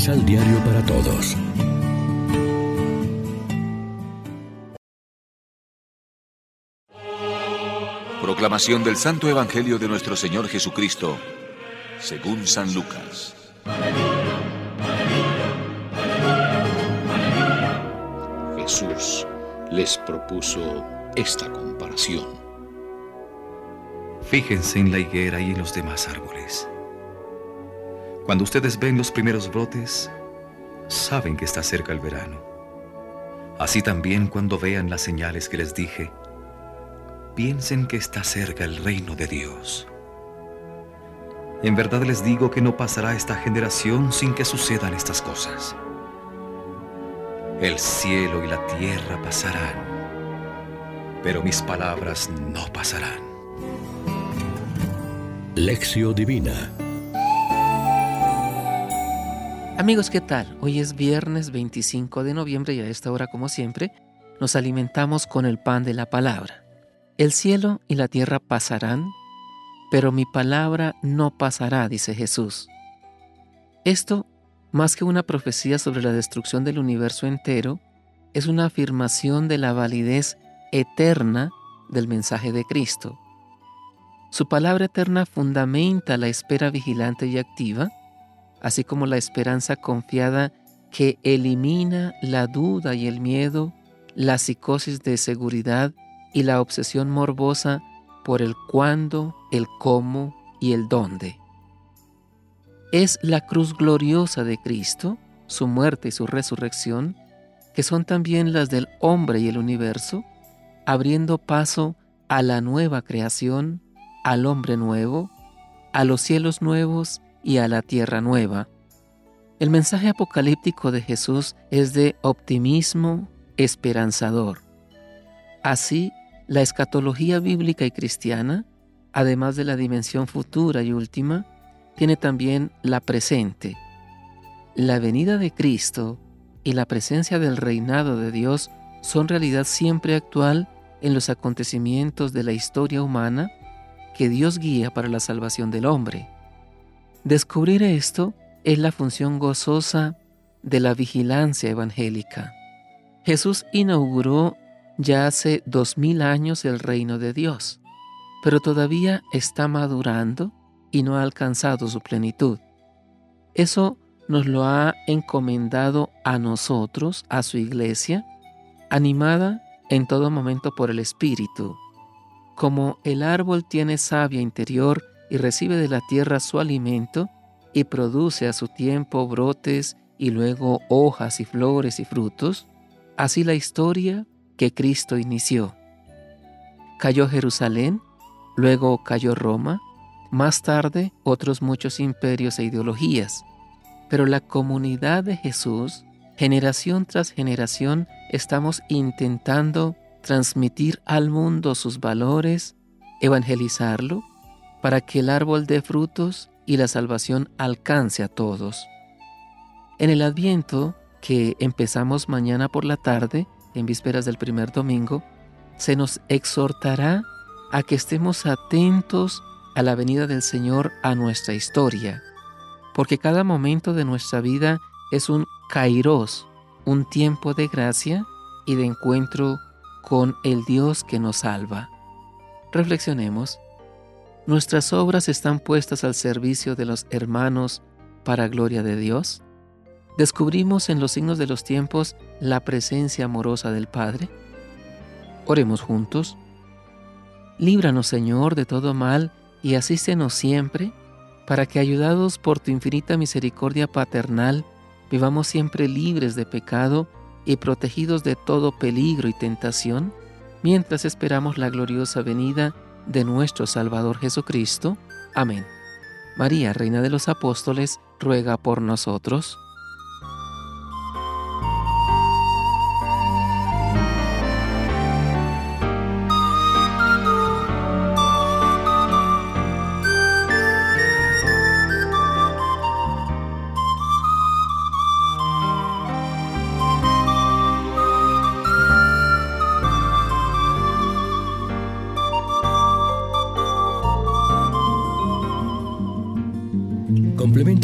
Misal Diario para Todos. Proclamación del Santo Evangelio de nuestro Señor Jesucristo, según San Lucas. Jesús les propuso esta comparación. Fíjense en la higuera y en los demás árboles. Cuando ustedes ven los primeros brotes, saben que está cerca el verano. Así también cuando vean las señales que les dije, piensen que está cerca el reino de Dios. En verdad les digo que no pasará esta generación sin que sucedan estas cosas. El cielo y la tierra pasarán, pero mis palabras no pasarán. Lección Divina Amigos, ¿qué tal? Hoy es viernes 25 de noviembre y a esta hora, como siempre, nos alimentamos con el pan de la palabra. El cielo y la tierra pasarán, pero mi palabra no pasará, dice Jesús. Esto más que una profecía sobre la destrucción del universo entero, es una afirmación de la validez eterna del mensaje de Cristo. Su palabra eterna fundamenta la espera vigilante y activa, así como la esperanza confiada que elimina la duda y el miedo, la psicosis de seguridad y la obsesión morbosa por el cuándo, el cómo y el dónde. Es la cruz gloriosa de Cristo, su muerte y su resurrección, que son también las del hombre y el universo, abriendo paso a la nueva creación, al hombre nuevo, a los cielos nuevos y a la tierra nueva. El mensaje apocalíptico de Jesús es de optimismo esperanzador. Así, la escatología bíblica y cristiana, además de la dimensión futura y última, tiene también la presente. La venida de Cristo y la presencia del reinado de Dios son realidad siempre actual en los acontecimientos de la historia humana que Dios guía para la salvación del hombre. Descubrir esto es la función gozosa de la vigilancia evangélica. Jesús inauguró ya hace dos mil años el reino de Dios, pero todavía está madurando y no ha alcanzado su plenitud. Eso nos lo ha encomendado a nosotros, a su iglesia, animada en todo momento por el Espíritu. Como el árbol tiene savia interior y recibe de la tierra su alimento y produce a su tiempo brotes y luego hojas y flores y frutos, así la historia que Cristo inició. Cayó Jerusalén, luego cayó Roma, más tarde, otros muchos imperios e ideologías. Pero la comunidad de Jesús, generación tras generación, estamos intentando transmitir al mundo sus valores, evangelizarlo, para que el árbol dé frutos y la salvación alcance a todos. En el Adviento, que empezamos mañana por la tarde, en vísperas del primer domingo, se nos exhortará a que estemos atentos a la venida del Señor a nuestra historia, porque cada momento de nuestra vida es un kairos, un tiempo de gracia y de encuentro con el Dios que nos salva. Reflexionemos. ¿Nuestras obras están puestas al servicio de los hermanos para gloria de Dios? ¿Descubrimos en los signos de los tiempos la presencia amorosa del Padre? Oremos juntos. Líbranos, Señor, de todo mal y asístenos siempre, para que ayudados por tu infinita misericordia paternal, vivamos siempre libres de pecado y protegidos de todo peligro y tentación, mientras esperamos la gloriosa venida de nuestro Salvador Jesucristo. Amén. María, Reina de los Apóstoles, ruega por nosotros.